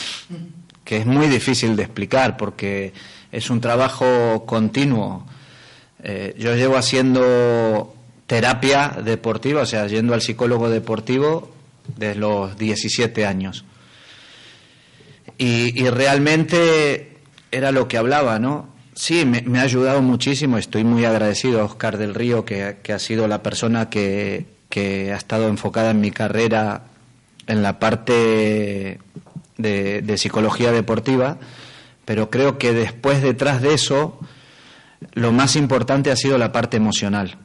[SPEAKER 2] que es muy difícil de explicar porque es un trabajo continuo. Eh, yo llevo haciendo terapia deportiva, o sea, yendo al psicólogo deportivo desde los 17 años. Y, realmente era lo que hablaba, ¿no? Sí, me, ha ayudado muchísimo, estoy muy agradecido a Oscar del Río, que, ha sido la persona que, que ha estado enfocada en mi carrera en la parte de, de psicología deportiva, pero creo que después, detrás de eso, lo más importante ha sido la parte emocional.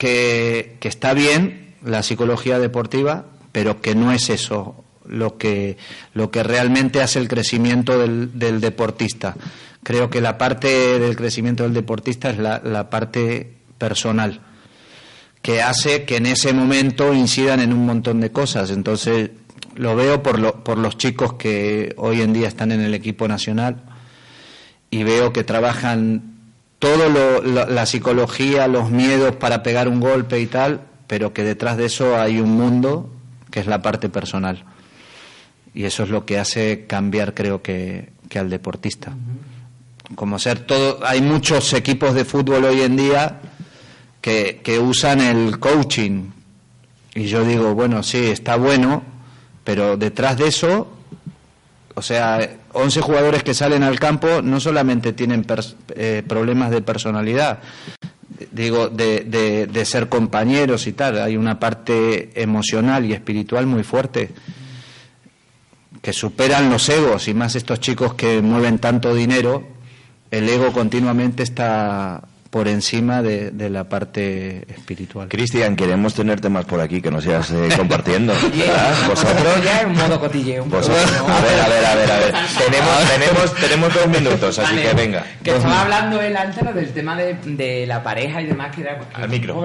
[SPEAKER 2] Que, está bien la psicología deportiva, pero que no es eso lo que, lo que realmente hace el crecimiento del, del deportista. Creo que la parte del crecimiento del deportista es la, la parte personal, que hace que en ese momento incidan en un montón de cosas. Entonces, lo veo por, lo- por los chicos que hoy en día están en el equipo nacional y veo que trabajan todo lo- lo- la psicología, los miedos para pegar un golpe y tal, pero que detrás de eso hay un mundo que es la parte personal. Y eso es lo que hace cambiar, creo que, que al deportista. Como ser todo, hay muchos equipos de fútbol hoy en día que, que usan el coaching. Y yo digo, bueno, sí, está bueno, pero detrás de eso o sea, 11 jugadores que salen al campo no solamente tienen eh, problemas de personalidad, digo, de- de ser compañeros y tal, hay una parte emocional y espiritual muy fuerte que superan los egos y más estos chicos que mueven tanto dinero, el ego continuamente está por encima de, de la parte espiritual.
[SPEAKER 1] Cristian, queremos tenerte más por aquí, que nos sigas eh, compartiendo. ¿Ah? ¿Vosotros?
[SPEAKER 4] ya es un modo cotilleo.
[SPEAKER 1] A ver, a ver, a ver, a ver. Tenemos, tenemos, tenemos dos minutos, así
[SPEAKER 4] Vale,
[SPEAKER 1] que venga.
[SPEAKER 4] Que estaba hablando él antes ¿no? del tema de, de la pareja y demás, que era...
[SPEAKER 1] Al micro.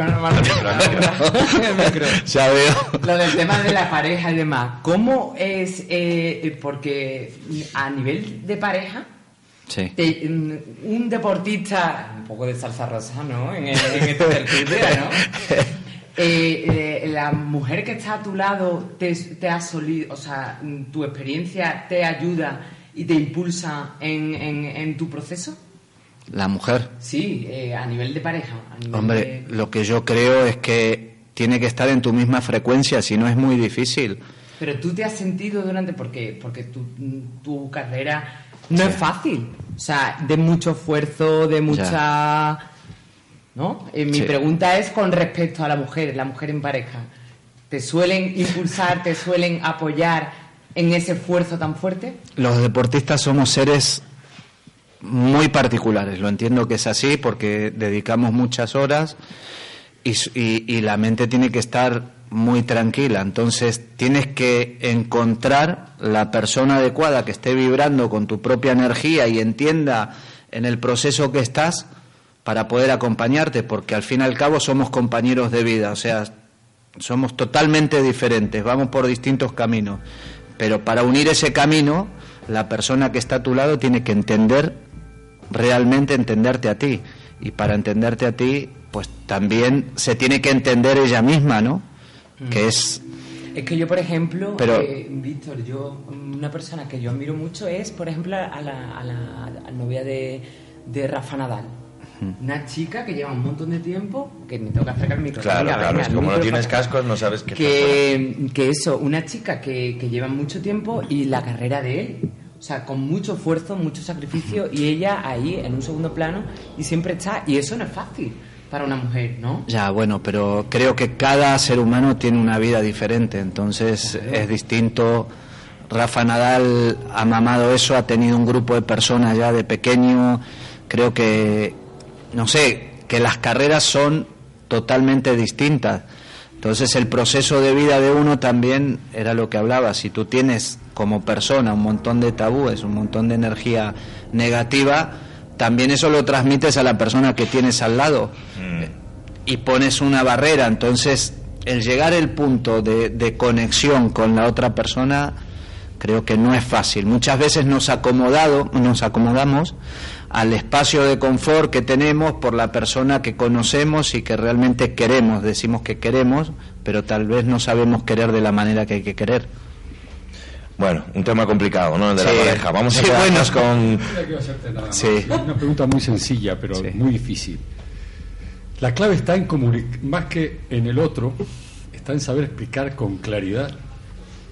[SPEAKER 4] Lo del tema de la pareja y demás. ¿Cómo es? eh, porque a nivel de pareja,
[SPEAKER 2] Sí.
[SPEAKER 4] te- mm, un deportista, un poco de salsa rosa, ¿no? En, el- en este tertulia, ¿no? Eh, eh, la mujer que está a tu lado te, te ha solido, o sea, tu experiencia te ayuda y te impulsa en, en- en tu proceso.
[SPEAKER 2] La mujer.
[SPEAKER 4] Sí, eh, a nivel de pareja. a nivel
[SPEAKER 2] Hombre,
[SPEAKER 4] de-
[SPEAKER 2] lo que yo creo es que tiene que estar en tu misma frecuencia, si no es muy difícil.
[SPEAKER 4] Pero tú te has sentido durante, porque, porque tu, tu carrera no es fácil. O sea, de mucho esfuerzo, de mucha... ¿No? Eh, mi
[SPEAKER 2] Sí.
[SPEAKER 4] pregunta es con respecto a la mujer, la mujer en pareja. ¿Te suelen impulsar, te suelen apoyar en ese esfuerzo tan fuerte?
[SPEAKER 2] Los deportistas somos seres muy particulares, lo entiendo que es así porque dedicamos muchas horas y, y- y la mente tiene que estar muy tranquila, entonces tienes que encontrar la persona adecuada que esté vibrando con tu propia energía y entienda en el proceso que estás para poder acompañarte, porque al fin y al cabo somos compañeros de vida, o sea, somos totalmente diferentes, vamos por distintos caminos, pero para unir ese camino la persona que está a tu lado tiene que entender, realmente entenderte a ti. Y para entenderte a ti, pues también se tiene que entender ella misma, ¿no? Que es
[SPEAKER 4] Es que yo, por ejemplo,
[SPEAKER 2] Pero-
[SPEAKER 4] eh, Víctor, yo, una persona que yo admiro mucho es, por ejemplo, a la, a la- a la novia de, de Rafa Nadal. Una chica que lleva un montón de tiempo, que me tengo que acercar el micro.
[SPEAKER 1] Claro,
[SPEAKER 4] venga,
[SPEAKER 1] claro,
[SPEAKER 4] venga,
[SPEAKER 1] es
[SPEAKER 4] el
[SPEAKER 1] como no tienes cascos no sabes qué
[SPEAKER 4] que, que eso, una chica que, que lleva mucho tiempo y la carrera de él, o sea, con mucho esfuerzo, mucho sacrificio y ella ahí en un segundo plano y siempre está, y eso no es fácil para una mujer, ¿no?
[SPEAKER 2] Ya, bueno, pero creo que cada ser humano tiene una vida diferente, entonces es distinto. Rafa Nadal ha mamado eso, ha tenido un grupo de personas ya de pequeño. Creo que, no sé, que las carreras son totalmente distintas. Entonces el proceso de vida de uno también era lo que hablaba. Si tú tienes como persona un montón de tabúes, un montón de energía negativa, también eso lo transmites a la persona que tienes al lado y pones una barrera. Entonces, el llegar al punto de, de conexión con la otra persona, creo que no es fácil. Muchas veces nos acomodado, nos acomodamos al espacio de confort que tenemos por la persona que conocemos y que realmente queremos. Decimos que queremos, pero tal vez no sabemos querer de la manera que hay que querer.
[SPEAKER 1] Bueno, un tema complicado, ¿no? El de la pareja. Vamos a
[SPEAKER 2] Sí,
[SPEAKER 1] quedarnos
[SPEAKER 2] bueno.
[SPEAKER 1] con...
[SPEAKER 5] Nada más.
[SPEAKER 2] Sí.
[SPEAKER 5] Una pregunta muy sencilla, pero
[SPEAKER 2] Sí.
[SPEAKER 5] muy difícil. La clave está en comunicar, más que en el otro, está en saber explicar con claridad,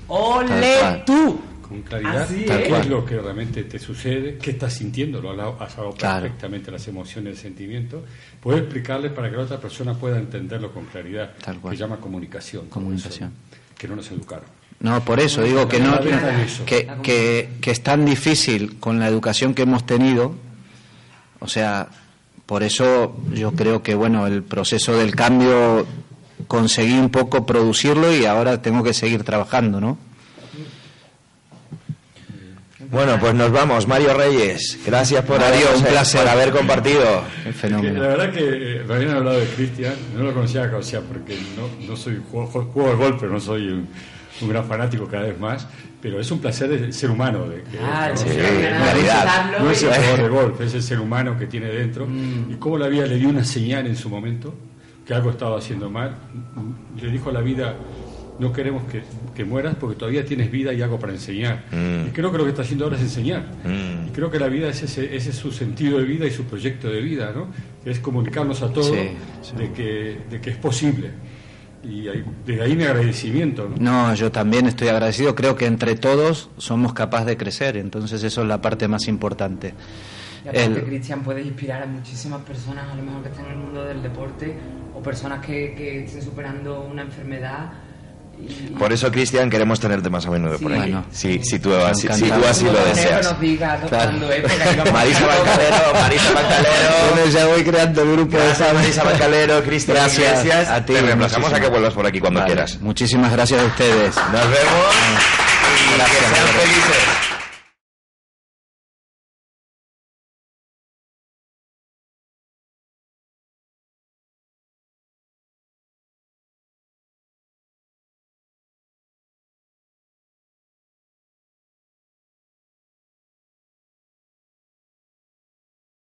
[SPEAKER 4] ¡Ole tú!
[SPEAKER 5] con claridad
[SPEAKER 4] Así
[SPEAKER 5] qué
[SPEAKER 4] es.
[SPEAKER 5] es lo que realmente te sucede, qué estás sintiendo, lo has hablado-
[SPEAKER 2] Claro.
[SPEAKER 5] perfectamente las emociones, el sentimiento, puedes explicarle para que la otra persona pueda entenderlo con claridad,
[SPEAKER 2] Tal cual.
[SPEAKER 5] que se llama comunicación.
[SPEAKER 2] Comunicación.
[SPEAKER 5] eso, que no nos educaron.
[SPEAKER 2] No, por eso digo que no que, que, que es tan difícil con la educación que hemos tenido. O sea, por eso yo creo que bueno, el proceso del cambio conseguí un poco producirlo y ahora tengo que seguir trabajando, ¿no?
[SPEAKER 1] Bueno, pues nos vamos. Mario Reyes, gracias por,
[SPEAKER 2] Mario,
[SPEAKER 1] haber,
[SPEAKER 2] un placer.
[SPEAKER 1] por haber compartido.
[SPEAKER 2] Qué fenómeno.
[SPEAKER 5] la verdad que eh, hablado de Cristian, no lo conocía, o sea, porque no, no soy juego, juego golf, pero no soy un, un gran fanático cada vez más, pero es un placer del ser humano. De, que,
[SPEAKER 4] Ah,
[SPEAKER 5] ¿no?
[SPEAKER 4] sí,
[SPEAKER 5] no-
[SPEAKER 1] realidad.
[SPEAKER 5] No es el jugador de golf, es el ser humano que tiene dentro.
[SPEAKER 4] Mm.
[SPEAKER 5] Y cómo la vida le dio una señal en su momento, que algo estaba haciendo mal. Le dijo a la vida, no queremos que, que mueras porque todavía tienes vida y algo para enseñar.
[SPEAKER 1] Mm.
[SPEAKER 5] Y creo que lo que está haciendo ahora es enseñar.
[SPEAKER 1] Mm.
[SPEAKER 5] Y creo que la vida es ese, ese es su sentido de vida y su proyecto de vida, ¿no? Es comunicarnos a todos
[SPEAKER 2] Sí, sí.
[SPEAKER 5] De, que, de que es posible. Y desde ahí mi agradecimiento, ¿no?
[SPEAKER 2] No, yo también estoy agradecido. Creo que entre todos somos capaces de crecer, entonces eso es la parte más importante.
[SPEAKER 4] Y aparte,
[SPEAKER 2] El-
[SPEAKER 4] Cristian, puedes inspirar a muchísimas personas, a lo mejor que están en el mundo del deporte, o personas que, que estén superando una enfermedad.
[SPEAKER 1] Por eso, Cristian, queremos tenerte más a menudo por
[SPEAKER 4] Sí.
[SPEAKER 1] aquí.
[SPEAKER 2] Bueno.
[SPEAKER 1] si, si, tú, así, si tú así lo deseas.
[SPEAKER 4] nos diga
[SPEAKER 2] Claro.
[SPEAKER 4] cuándo es, porque ahí vamos a
[SPEAKER 1] Marisa. Bancalero, Marisa Bancalero.
[SPEAKER 2] Bueno, ya voy creando el grupo de
[SPEAKER 1] Gracias, Marisa Bancalero, Cristian
[SPEAKER 2] Gracias
[SPEAKER 1] Iglesias.
[SPEAKER 2] a ti,
[SPEAKER 1] Te reemplazamos a que vuelvas por aquí cuando
[SPEAKER 2] Vale,
[SPEAKER 1] quieras.
[SPEAKER 2] Muchísimas gracias a ustedes.
[SPEAKER 1] Nos vemos. Y que sean